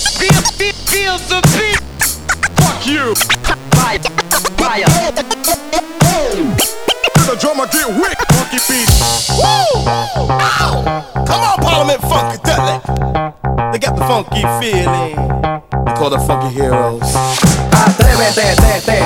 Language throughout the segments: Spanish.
feel, feel, feel, the beat. Fuck you. Fire, fire. The drummer get wick. Funky beat. Woo! Ow! Come on, Parliament Funkadelic. They got the funky feeling. They call the funky heroes. Te,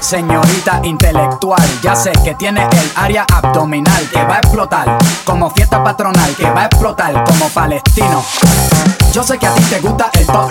Señorita intelectual, ya sé que tiene el área abdominal que va a explotar como fiesta patronal, que va a explotar como palestino. Yo sé que a ti te gusta el latino,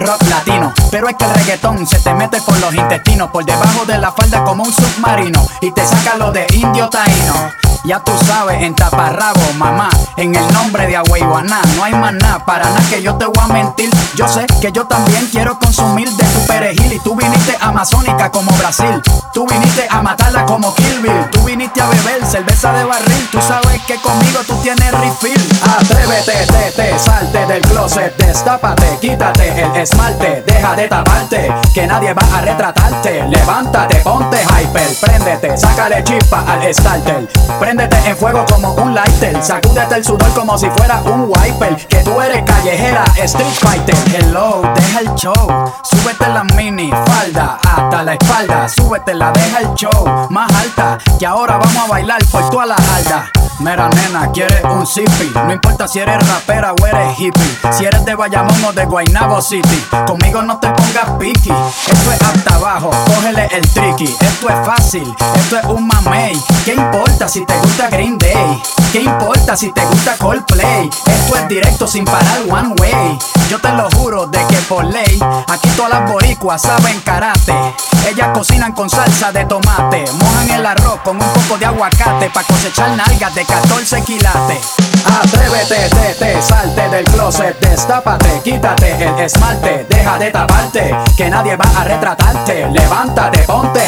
pero es que el reggaetón se te mete por los intestinos, por debajo de la falda como un submarino y te saca lo de indio taíno. Ya tú sabes, en taparrabo, mamá, en el nombre de Agüeyuaná, no hay nada, para nada que yo te voy a mentir. Yo sé que yo también quiero consumir de tu perejil y tú viniste amazónica como Brasil, tú viniste a matarla como Kill tú viniste a beber cerveza de barril, tú sabes que conmigo tú tienes refill. Atrévete, te, te, salte del closet, destápate, quítate el esmalte, deja de taparte, que nadie va a retratarte. Levántate, ponte hyper, préndete, sácale chispa al starter. Préndete en fuego como un lighter, sacúdete el sudor como si fuera un wiper. Que tú eres callejera, street fighter. Hello, deja el show, súbete la mini falda hasta la espalda, súbete la deja el show más alta. Que ahora vamos a bailar por toda la alda. Mera nena, quieres un zippy. No importa si eres rapera o eres hippie. Si eres de Bayamón o de Guaynabo City. Conmigo no te pongas piqui. Esto es hasta abajo, cógele el tricky. Esto es fácil, esto es un mamey. ¿Qué importa si te gusta Green Day? ¿Qué importa si te gusta Coldplay? Esto es directo sin parar one way. Yo te lo juro de que por ley, aquí todas las boricuas saben karate. Ellas cocinan con salsa de tomate, mojan el arroz con un poco de aguacate para cosechar nalgas de 14 quilates. Atrévete, te, te, salte del closet, destápate, quítate el esmalte, deja de taparte, que nadie va a retratarte. Levántate, ponte